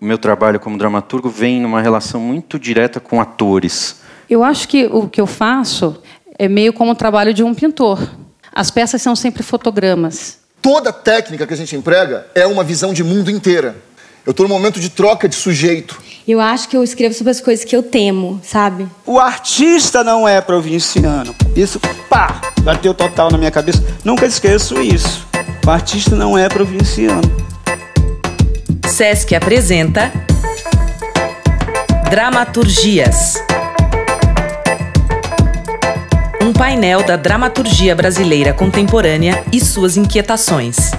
o meu trabalho como dramaturgo vem numa relação muito direta com atores. Eu acho que o que eu faço é meio como o trabalho de um pintor. As peças são sempre fotogramas. Toda técnica que a gente emprega é uma visão de mundo inteira. Eu estou no momento de troca de sujeito. Eu acho que eu escrevo sobre as coisas que eu temo, sabe? O artista não é provinciano. Isso, pá, bateu total na minha cabeça. Nunca esqueço isso. O artista não é provinciano. Sesc apresenta Dramaturgias. Um painel da dramaturgia brasileira contemporânea e suas inquietações.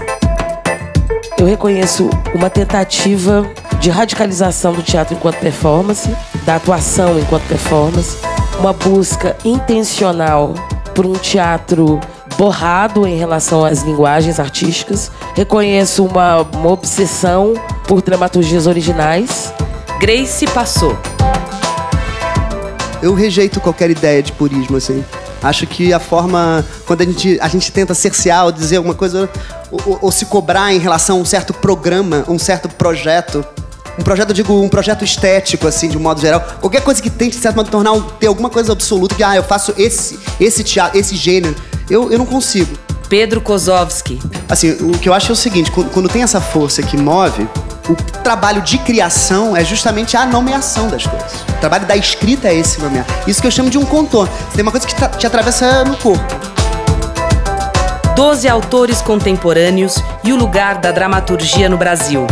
Eu reconheço uma tentativa de radicalização do teatro enquanto performance, da atuação enquanto performance, uma busca intencional por um teatro borrado em relação às linguagens artísticas. Reconheço uma, uma obsessão por dramaturgias originais. Grace passou. Eu rejeito qualquer ideia de purismo, assim. Acho que a forma, quando a gente, a gente tenta cercear ou dizer alguma coisa, ou, ou, ou se cobrar em relação a um certo programa, um certo projeto, um projeto, digo, um projeto estético, assim, de um modo geral. Qualquer coisa que tente, de certo modo, tornar, ter alguma coisa absoluta, que, ah, eu faço esse, esse teatro, esse gênero, eu, eu não consigo. Pedro Kozovski. Assim, o que eu acho é o seguinte, quando, quando tem essa força que move, o trabalho de criação é justamente a nomeação das coisas. O trabalho da escrita é esse nomear. Isso que eu chamo de um contorno. Tem uma coisa que te atravessa no corpo. Doze autores contemporâneos e o lugar da dramaturgia no Brasil.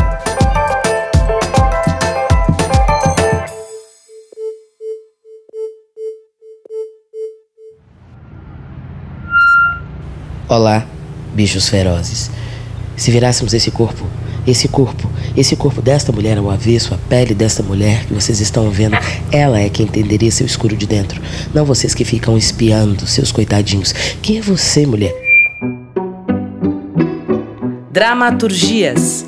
Olá, bichos ferozes. Se virássemos esse corpo, esse corpo, esse corpo desta mulher ao avesso, a pele desta mulher que vocês estão vendo, ela é quem entenderia seu escuro de dentro. Não vocês que ficam espiando, seus coitadinhos. Quem é você, mulher? Dramaturgias.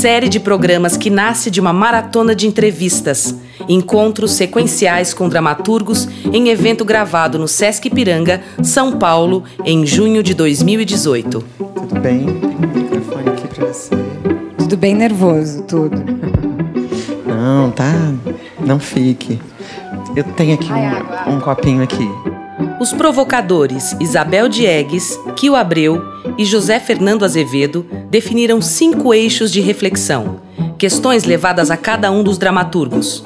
Série de programas que nasce de uma maratona de entrevistas, encontros sequenciais com dramaturgos em evento gravado no Sesc Piranga, São Paulo, em junho de 2018. Tudo bem? Tem microfone aqui pra você. Tudo bem nervoso, tudo. Não, tá? Não fique. Eu tenho aqui um, um copinho aqui. Os provocadores Isabel Diegues, Kio Abreu e José Fernando Azevedo definiram cinco eixos de reflexão, questões levadas a cada um dos dramaturgos.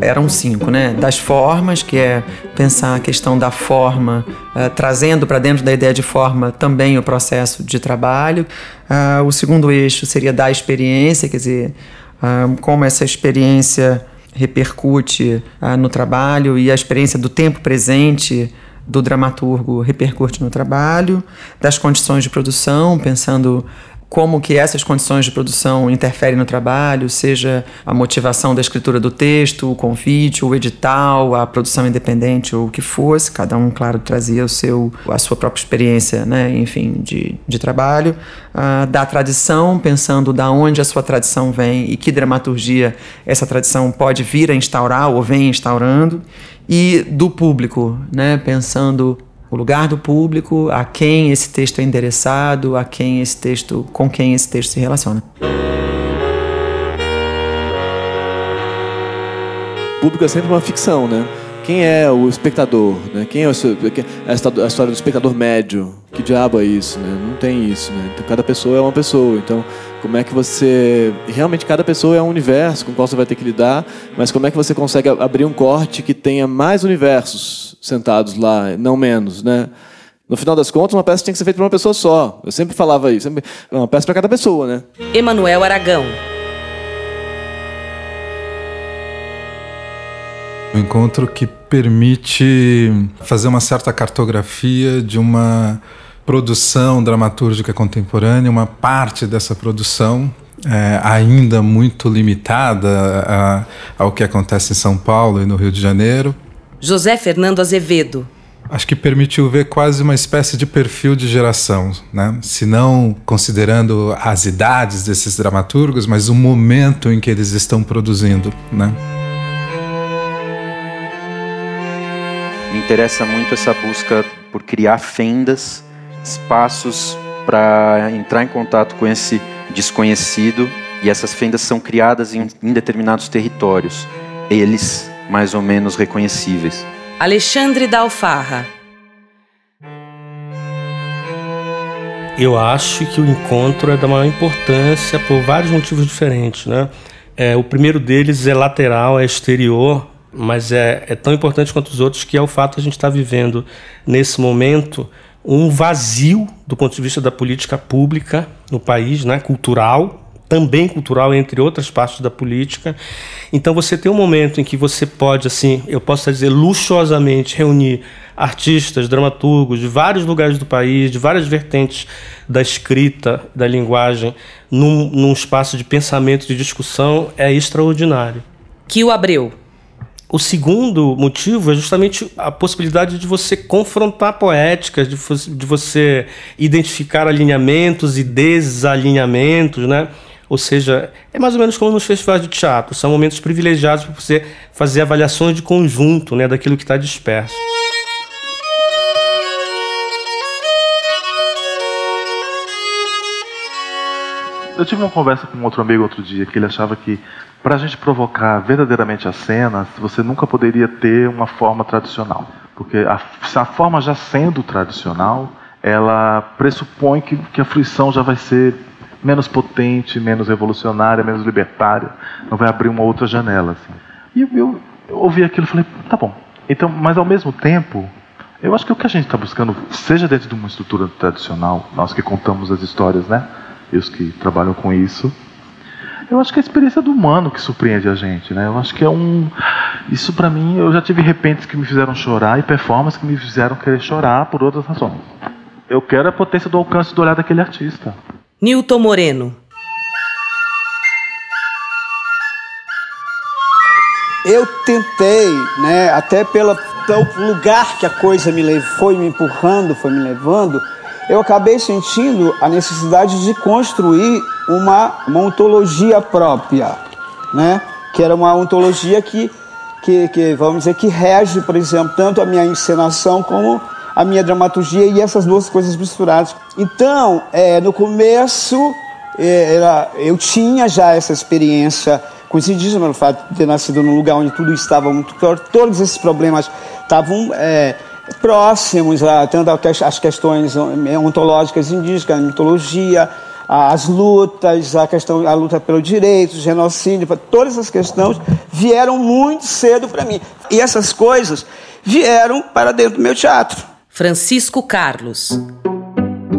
Eram cinco, né? Das formas, que é pensar a questão da forma, uh, trazendo para dentro da ideia de forma também o processo de trabalho. Uh, o segundo eixo seria da experiência, quer dizer, uh, como essa experiência repercute no trabalho e a experiência do tempo presente do dramaturgo repercute no trabalho, das condições de produção, pensando como que essas condições de produção interferem no trabalho, seja a motivação da escritura do texto, o convite, o edital, a produção independente ou o que fosse, cada um, claro, trazia o seu, a sua própria experiência, né, enfim, de, de trabalho, uh, da tradição, pensando da onde a sua tradição vem e que dramaturgia essa tradição pode vir a instaurar ou vem instaurando, e do público, né, pensando o lugar do público, a quem esse texto é endereçado, a quem esse texto, com quem esse texto se relaciona. O público é sempre uma ficção, né? Quem é o espectador? Né? Quem é o, a história do espectador médio? Que diabo é isso? Né? Não tem isso. Né? Então, cada pessoa é uma pessoa. Então, como é que você. Realmente, cada pessoa é um universo com o qual você vai ter que lidar, mas como é que você consegue abrir um corte que tenha mais universos sentados lá, não menos, né? No final das contas, uma peça tem que ser feita por uma pessoa só. Eu sempre falava isso. Sempre... Uma peça para cada pessoa, né? Emanuel Aragão. Um encontro que permite fazer uma certa cartografia de uma produção dramatúrgica contemporânea, uma parte dessa produção é, ainda muito limitada a, ao que acontece em São Paulo e no Rio de Janeiro. José Fernando Azevedo. Acho que permitiu ver quase uma espécie de perfil de geração, né? se não considerando as idades desses dramaturgos, mas o momento em que eles estão produzindo. Né? Me interessa muito essa busca por criar fendas, espaços para entrar em contato com esse desconhecido E essas fendas são criadas em, em determinados territórios, eles mais ou menos reconhecíveis. Alexandre da Alfarra. Eu acho que o encontro é da maior importância por vários motivos diferentes, né? É, o primeiro deles é lateral, é exterior, mas é, é tão importante quanto os outros que é o fato de a gente estar tá vivendo nesse momento um vazio do ponto de vista da política pública no país, né, cultural, também cultural entre outras partes da política. Então você tem um momento em que você pode assim, eu posso dizer luxuosamente reunir artistas, dramaturgos de vários lugares do país, de várias vertentes da escrita, da linguagem, num, num espaço de pensamento, de discussão, é extraordinário. Que o Abreu. O segundo motivo é justamente a possibilidade de você confrontar poéticas, de, de você identificar alinhamentos e desalinhamentos, né? Ou seja, é mais ou menos como nos festivais de teatro, são momentos privilegiados para você fazer avaliações de conjunto, né, daquilo que está disperso. Eu tive uma conversa com um outro amigo outro dia que ele achava que para a gente provocar verdadeiramente as cenas, você nunca poderia ter uma forma tradicional. Porque a, a forma já sendo tradicional, ela pressupõe que, que a fruição já vai ser menos potente, menos revolucionária, menos libertária, não vai abrir uma outra janela. Assim. E eu, eu, eu ouvi aquilo e falei, tá bom. Então, mas ao mesmo tempo, eu acho que o que a gente está buscando, seja dentro de uma estrutura tradicional, nós que contamos as histórias, né? E os que trabalham com isso. Eu acho que é a experiência do humano que surpreende a gente, né? Eu acho que é um. Isso para mim, eu já tive repentes que me fizeram chorar e performances que me fizeram querer chorar por outras razões. Eu quero a potência do alcance do olhar daquele artista. Nilton Moreno. Eu tentei, né, até pela, pelo lugar que a coisa me levou, foi me empurrando, foi me levando, eu acabei sentindo a necessidade de construir uma, uma ontologia própria, né? que era uma ontologia que, que, que, vamos dizer, que rege, por exemplo, tanto a minha encenação como a minha dramaturgia e essas duas coisas misturadas. Então, é, no começo, é, era, eu tinha já essa experiência indígenas, pelo fato de ter nascido num lugar onde tudo estava muito claro, todos esses problemas estavam... É, próximos a tanto as questões ontológicas indígenas, a mitologia, as lutas, a questão, a luta pelo direito, o genocídio, todas essas questões vieram muito cedo para mim. E essas coisas vieram para dentro do meu teatro. Francisco Carlos.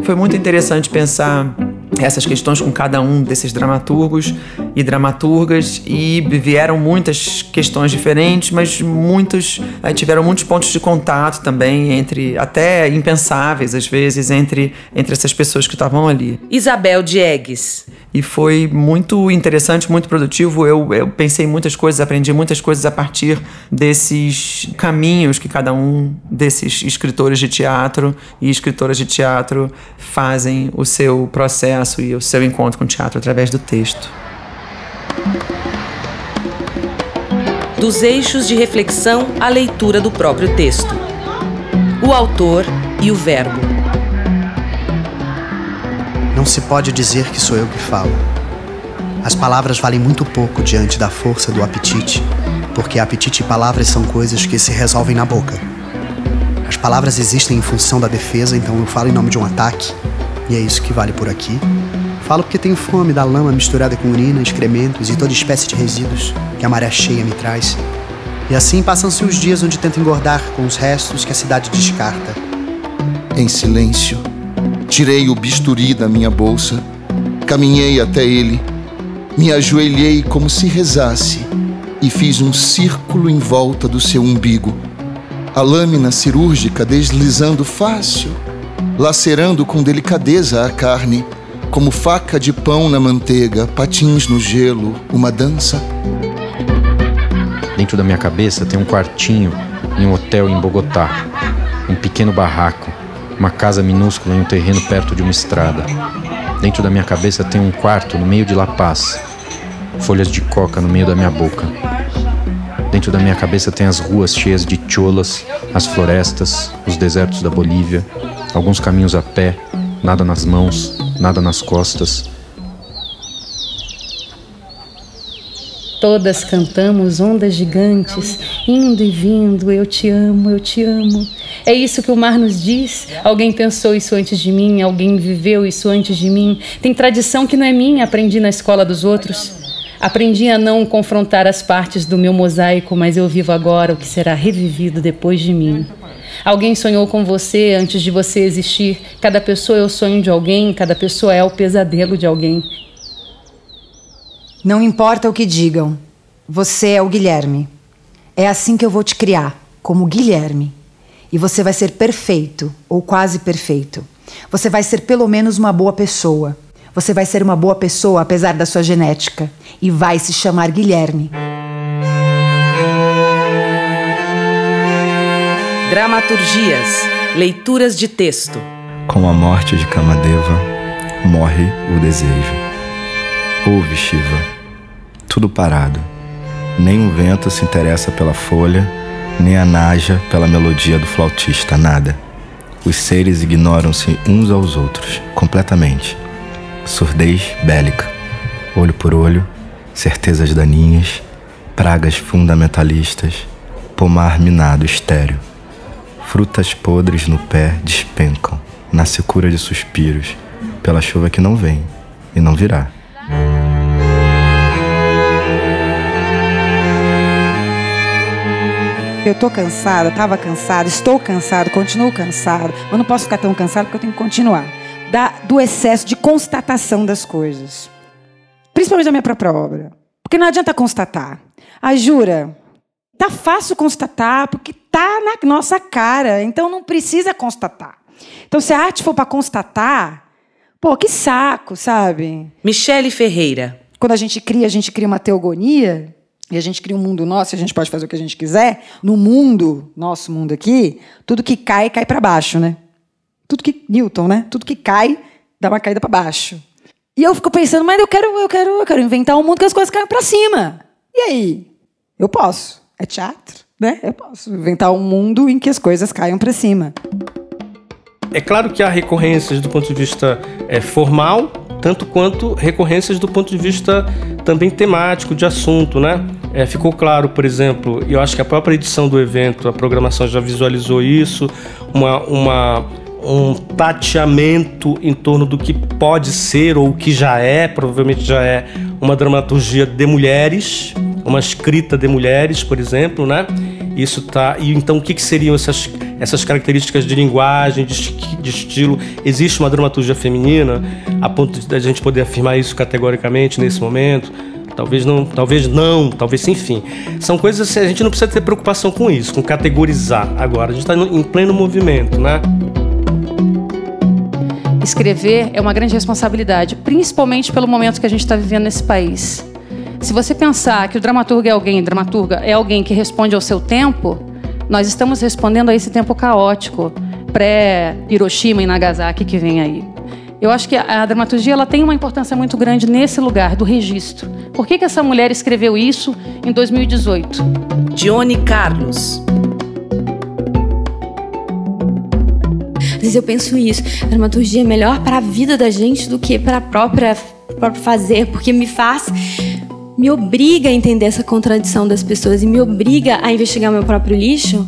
Foi muito interessante pensar essas questões com cada um desses dramaturgos e dramaturgas e vieram muitas questões diferentes, mas muitos eh, tiveram muitos pontos de contato também entre até impensáveis às vezes entre entre essas pessoas que estavam ali. Isabel Diegues. E foi muito interessante, muito produtivo. Eu, eu pensei muitas coisas, aprendi muitas coisas a partir desses caminhos que cada um desses escritores de teatro e escritoras de teatro fazem o seu processo e o seu encontro com o teatro através do texto. Dos eixos de reflexão à leitura do próprio texto. O autor e o verbo. Não se pode dizer que sou eu que falo. As palavras valem muito pouco diante da força do apetite, porque apetite e palavras são coisas que se resolvem na boca. As palavras existem em função da defesa, então eu falo em nome de um ataque, e é isso que vale por aqui. Falo porque tenho fome da lama misturada com urina, excrementos e toda espécie de resíduos que a maré cheia me traz. E assim passam-se os dias onde tento engordar com os restos que a cidade descarta. Em silêncio, tirei o bisturi da minha bolsa, caminhei até ele, me ajoelhei como se rezasse e fiz um círculo em volta do seu umbigo. A lâmina cirúrgica deslizando fácil, lacerando com delicadeza a carne como faca de pão na manteiga, patins no gelo, uma dança. Dentro da minha cabeça tem um quartinho em um hotel em Bogotá, um pequeno barraco, uma casa minúscula em um terreno perto de uma estrada. Dentro da minha cabeça tem um quarto no meio de La Paz, folhas de coca no meio da minha boca. Dentro da minha cabeça tem as ruas cheias de cholas, as florestas, os desertos da Bolívia, alguns caminhos a pé, nada nas mãos, nada nas costas. Todas cantamos ondas gigantes, indo e vindo, eu te amo, eu te amo. É isso que o mar nos diz? Alguém pensou isso antes de mim, alguém viveu isso antes de mim. Tem tradição que não é minha, aprendi na escola dos outros. Aprendi a não confrontar as partes do meu mosaico, mas eu vivo agora o que será revivido depois de mim. Alguém sonhou com você antes de você existir. Cada pessoa é o sonho de alguém, cada pessoa é o pesadelo de alguém. Não importa o que digam, você é o Guilherme. É assim que eu vou te criar, como Guilherme. E você vai ser perfeito, ou quase perfeito. Você vai ser pelo menos uma boa pessoa. Você vai ser uma boa pessoa apesar da sua genética. E vai se chamar Guilherme. Dramaturgias, leituras de texto. Com a morte de Kamadeva, morre o desejo. Ouve, Shiva, tudo parado. Nem o vento se interessa pela folha, nem a naja pela melodia do flautista, nada. Os seres ignoram-se uns aos outros, completamente. Surdez bélica, olho por olho, certezas daninhas, pragas fundamentalistas, pomar minado estéreo. Frutas podres no pé despencam, na secura de suspiros, pela chuva que não vem e não virá. Eu tô cansada, tava cansada, estou cansado, continuo cansado, mas não posso ficar tão cansado porque eu tenho que continuar. Da, do excesso de constatação das coisas. Principalmente da minha própria obra. Porque não adianta constatar. Ah, jura? Tá fácil constatar, porque tá na nossa cara, então não precisa constatar. Então, se a arte for para constatar, pô, que saco, sabe? Michele Ferreira. Quando a gente cria, a gente cria uma teogonia, e a gente cria um mundo nosso, e a gente pode fazer o que a gente quiser, no mundo, nosso mundo aqui, tudo que cai, cai para baixo, né? Tudo que. Newton, né? Tudo que cai, dá uma caída para baixo. E eu fico pensando, mas eu quero, eu quero, eu quero inventar um mundo que as coisas caiam para cima. E aí? Eu posso. É teatro, né? Eu posso inventar um mundo em que as coisas caiam para cima. É claro que há recorrências do ponto de vista é, formal, tanto quanto recorrências do ponto de vista também temático, de assunto, né? É, ficou claro, por exemplo, eu acho que a própria edição do evento, a programação já visualizou isso, uma, uma, um tateamento em torno do que pode ser ou que já é, provavelmente já é uma dramaturgia de mulheres, uma escrita de mulheres, por exemplo, né? Isso tá. E então o que, que seriam essas, essas características de linguagem, de, de estilo? Existe uma dramaturgia feminina a ponto de a gente poder afirmar isso categoricamente nesse momento? Talvez não, talvez não, talvez enfim. São coisas assim, a gente não precisa ter preocupação com isso, com categorizar agora. A gente está em pleno movimento, né? Escrever é uma grande responsabilidade, principalmente pelo momento que a gente está vivendo nesse país. Se você pensar que o dramaturgo é alguém, dramaturga é alguém que responde ao seu tempo, nós estamos respondendo a esse tempo caótico, pré-Hiroshima e Nagasaki que vem aí. Eu acho que a, dramaturgia ela tem uma importância muito grande nesse lugar do registro. Por que, que essa mulher escreveu isso em 2018? Dione Carlos. Às vezes eu penso isso, a dramaturgia é melhor para a vida da gente do que para a própria próprio fazer, porque me faz me obriga a entender essa contradição das pessoas e me obriga a investigar meu próprio lixo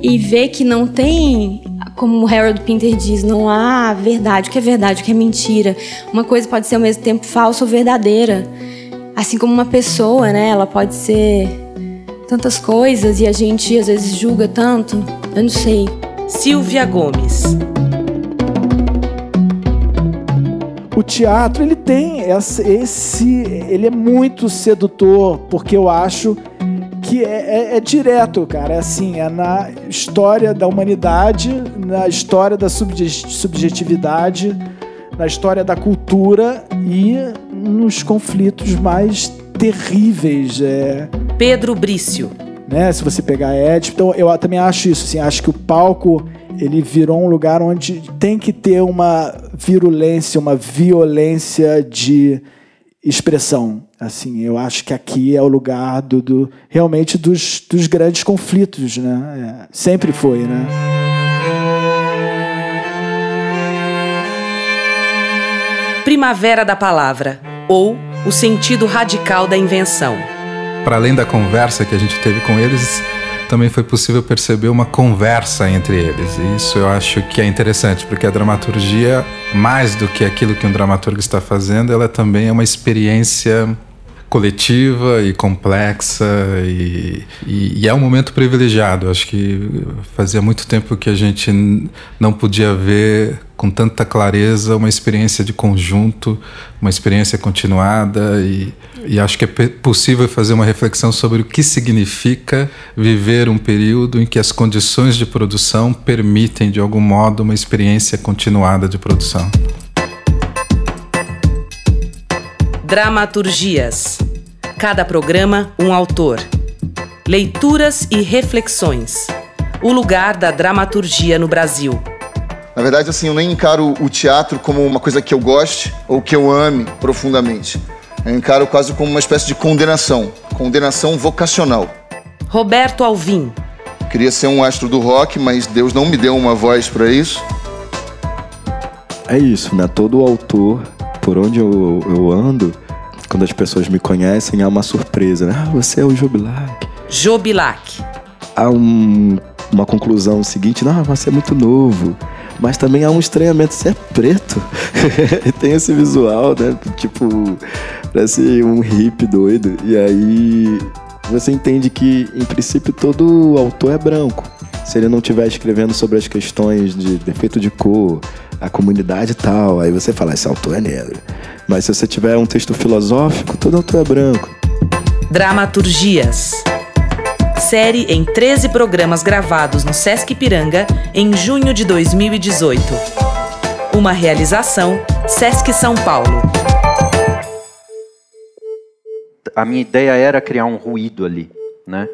e ver que não tem, como o Harold Pinter diz, não há verdade, o que é verdade, o que é mentira. Uma coisa pode ser ao mesmo tempo falsa ou verdadeira. Assim como uma pessoa, né, ela pode ser tantas coisas e a gente às vezes julga tanto. Eu não sei. Silvia Gomes o teatro ele tem esse, ele é muito sedutor porque eu acho que é, é, é, direto, cara. É assim, é na história da humanidade, na história da subjetividade, na história da cultura e nos conflitos mais terríveis. É... Pedro Brício. Né? Se você pegar Édipo, então eu também acho isso. Assim, acho que o palco ele virou um lugar onde tem que ter uma virulência, uma violência de expressão. Assim, eu acho que aqui é o lugar do, do realmente dos, dos grandes conflitos, né? É, sempre foi, né? Primavera da palavra ou o sentido radical da invenção. para além da conversa que a gente teve com eles, também foi possível perceber uma conversa entre eles. E isso eu acho que é interessante, porque a dramaturgia, mais do que aquilo que um dramaturgo está fazendo, ela também é uma experiência coletiva e complexa e, e, e, é um momento privilegiado. Acho que fazia muito tempo que a gente não podia ver com tanta clareza uma experiência de conjunto, uma experiência continuada e, e acho que é possível fazer uma reflexão sobre o que significa viver um período em que as condições de produção permitem de algum modo uma experiência continuada de produção. Dramaturgias. Cada programa, um autor. Leituras e reflexões. O lugar da dramaturgia no Brasil. Na verdade, assim, eu nem encaro o teatro como uma coisa que eu goste ou que eu ame profundamente. Eu encaro quase como uma espécie de condenação, condenação vocacional. Roberto Alvim. Queria ser um astro do rock, mas Deus não me deu uma voz para isso. É isso, né? Todo autor, por onde eu, eu ando, quando as pessoas me conhecem, há uma surpresa. Né? Ah, você é o Jobilac. Jobilac. Há um, uma conclusão seguinte, não, você é muito novo. Mas também há um estranhamento, você é preto. Tem esse visual, né? Tipo, parece um hippie doido. E aí você entende que, em princípio, todo autor é branco. Se ele não estiver escrevendo sobre as questões de defeito de cor, a comunidade e tal, aí você fala, esse autor é negro. Mas se você tiver um texto filosófico, todo autor é branco. Dramaturgias. Série em 13 programas gravados no Sesc Piranga em junho de 2018. Uma realização Sesc São Paulo. A minha ideia era criar um ruído ali, né?